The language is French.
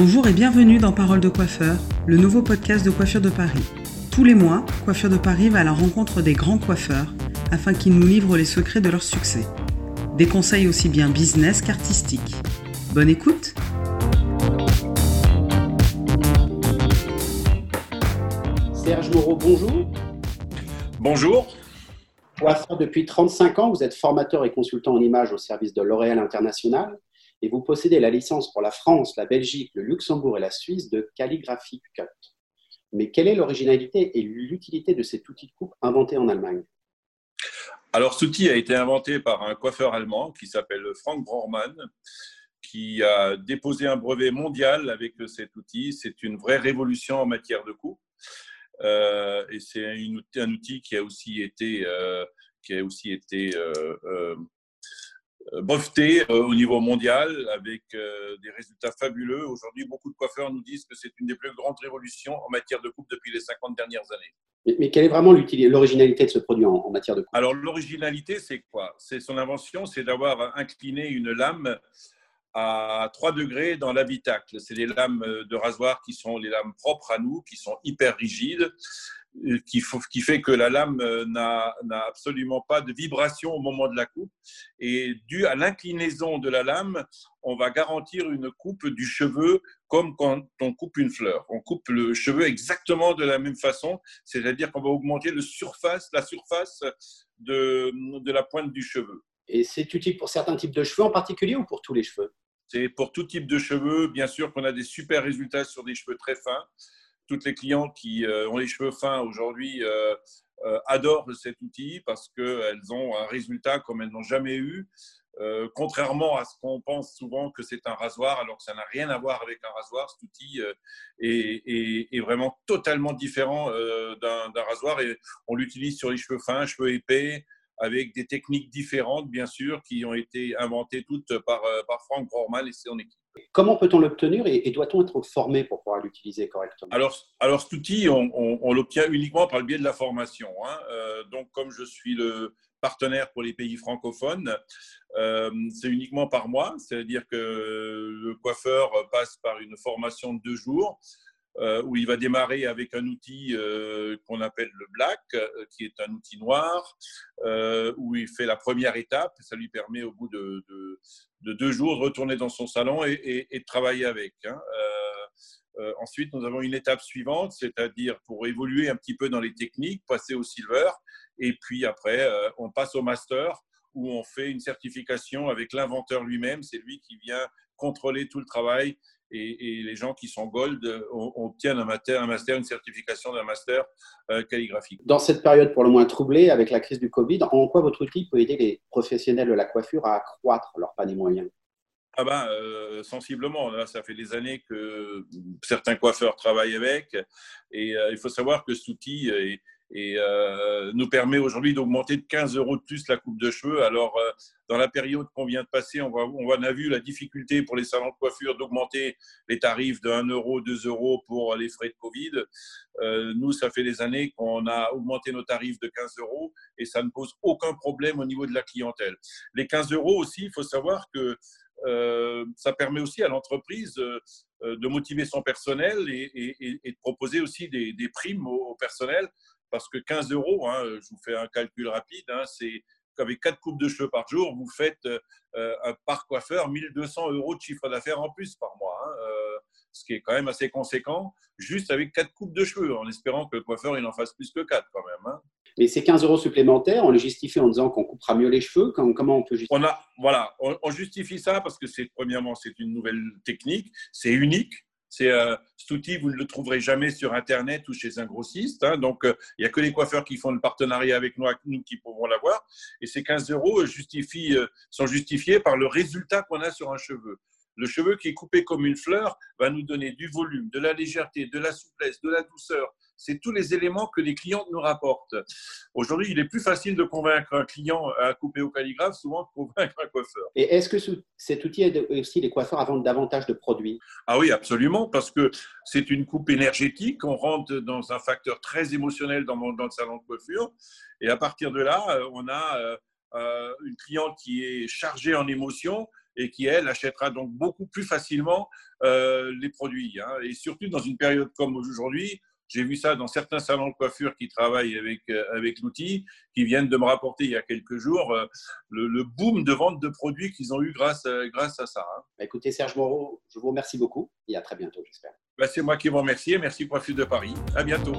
Bonjour et bienvenue dans Parole de coiffeur, le nouveau podcast de Coiffure de Paris. Tous les mois, Coiffure de Paris va à la rencontre des grands coiffeurs afin qu'ils nous livrent les secrets de leur succès. Des conseils aussi bien business qu'artistiques. Bonne écoute Serge Moreau, bonjour. Bonjour. Coiffeur depuis 35 ans, vous êtes formateur et consultant en images au service de L'Oréal International et vous possédez la licence pour la France, la Belgique, le Luxembourg et la Suisse de Calligraphy Cut. Mais quelle est l'originalité et l'utilité de cet outil de coupe inventé en Allemagne? Alors, cet outil a été inventé par un coiffeur allemand qui s'appelle Frank Brormann, qui a déposé un brevet mondial avec cet outil. C'est une vraie révolution en matière de coupe. Euh, et c'est un outil qui a aussi été, euh, qui a aussi été euh, breveté euh, au niveau mondial avec euh, des résultats fabuleux. Aujourd'hui, beaucoup de coiffeurs nous disent que c'est une des plus grandes révolutions en matière de coupe depuis les 50 dernières années. Mais, quelle est vraiment l'originalité de ce produit en, matière de coupe? Alors, l'originalité, c'est quoi? C'est son invention, c'est d'avoir incliné une lame à 3 degrés dans l'habitacle. C'est des lames de rasoir qui sont les lames propres à nous, qui sont hyper rigides euh, qui, qui, fait que la lame euh, n'a absolument pas de vibration au moment de la coupe. Et dû à l'inclinaison de la lame, on va garantir une coupe du cheveu comme quand on coupe une fleur. On coupe le cheveu exactement de la même façon, c'est-à-dire qu'on va augmenter le surface, la surface de, de la pointe du cheveu. Et c'est utile pour certains types de cheveux en particulier ou pour tous les cheveux? C'est pour tout type de cheveux. Bien sûr qu'on a des super résultats sur des cheveux très fins toutes les clientes qui euh, ont les cheveux fins aujourd'hui euh, euh, adorent cet outil parce qu'elles ont un résultat comme elles n'ont jamais eu. contrairement à ce qu'on pense souvent que c'est un rasoir, alors que ça n'a rien à voir avec un rasoir, cet outil est, vraiment totalement différent d'un rasoir et on l'utilise sur les cheveux fins, cheveux épais, avec des techniques différentes, bien sûr, qui ont été inventées toutes par, par Franck Brorman et son équipe. Comment peut-on l'obtenir et, doit-on être formé pour pouvoir l'utiliser correctement? Alors, alors, cet outil, on, l'obtient uniquement par le biais de la formation. Hein. Euh, donc, comme je suis le partenaire pour les pays francophones, euh, c'est uniquement par mois, c'est-à-dire que le coiffeur passe par une formation de deux jours euh, où il va démarrer avec un outil euh, qu'on appelle le black, euh, qui est un outil noir, où il fait la première étape. Ça lui permet au bout de, deux jours de retourner dans son salon et, de travailler avec. Hein. ensuite, nous avons une étape suivante, c'est-à-dire pour évoluer un petit peu dans les techniques, passer au silver, et puis après, on passe au master, où on fait une certification avec l'inventeur lui-même. C'est lui qui vient contrôler tout le travail et, les gens qui sont gold obtiennent un master, un master une certification d'un master euh, calligraphique. Dans cette période pour le moins troublée avec la crise du Covid, en quoi votre outil peut aider les professionnels de la coiffure à accroître leur panier moyen ah ben, euh, sensiblement. Là, ça fait des années que certains coiffeurs travaillent avec. Et euh, il faut savoir que cet outil est, et euh, nous permet aujourd'hui d'augmenter de 15 euros de plus la coupe de cheveux. Alors, euh, dans la période qu'on vient de passer, on, va, on a vu la difficulté pour les salons de coiffure d'augmenter les tarifs de 1 euro, 2 euros pour les frais de Covid. Euh, nous, ça fait des années qu'on a augmenté nos tarifs de 15 euros et ça ne pose aucun problème au niveau de la clientèle. Les 15 euros aussi, il faut savoir que ça permet aussi à l'entreprise de motiver son personnel et, et, de proposer aussi des, des primes au, au personnel parce que 15 euros, hein, je vous fais un calcul rapide, hein, c'est qu'avec 4 coupes de cheveux par jour, vous faites euh, par coiffeur 1200 euros de chiffre d'affaires en plus par mois, hein, euh, ce qui est quand même assez conséquent, juste avec 4 coupes de cheveux, en espérant que le coiffeur il en fasse plus que 4 quand même. Mais ces 15 euros supplémentaires, on les justifie en disant qu'on coupera mieux les cheveux. Comment on peut justifier? On a, Voilà, on, justifie ça parce que c'est premièrement c'est une nouvelle technique, c'est unique. C'est euh, cet outil, vous ne le trouverez jamais sur Internet ou chez un grossiste. Hein. donc, euh, il n'y a que les coiffeurs qui font le partenariat avec nous, nous qui pourront l'avoir. Et ces 15 euros euh, sont justifiés par le résultat qu'on a sur un cheveu. Le cheveu qui est coupé comme une fleur va nous donner du volume, de la légèreté, de la souplesse, de la douceur, c'est tous les éléments que les clients nous rapportent. Aujourd'hui, il est plus facile de convaincre un client à couper au calligraphe souvent que de convaincre un coiffeur. Et est-ce que cet outil aide aussi les coiffeurs à vendre davantage de produits? Ah oui, absolument, parce que c'est une coupe énergétique. On rentre dans un facteur très émotionnel dans, dans le salon de coiffure. Et à partir de là, euh, on a euh, euh, une cliente qui est chargée en émotions et qui, elle, achètera donc beaucoup plus facilement les produits. Hein. Et surtout dans une période comme aujourd'hui, j'ai vu ça dans certains salons de coiffure qui travaillent avec, euh, avec l'outil, qui viennent de me rapporter il y a quelques jours euh, le, boom de vente de produits qu'ils ont eu grâce, euh, grâce à ça. Hein. Bah, écoutez, Serge Moreau, je vous remercie beaucoup et à très bientôt, j'espère. Bah, c'est moi qui vous remercie. Merci Coiffure de Paris. À bientôt.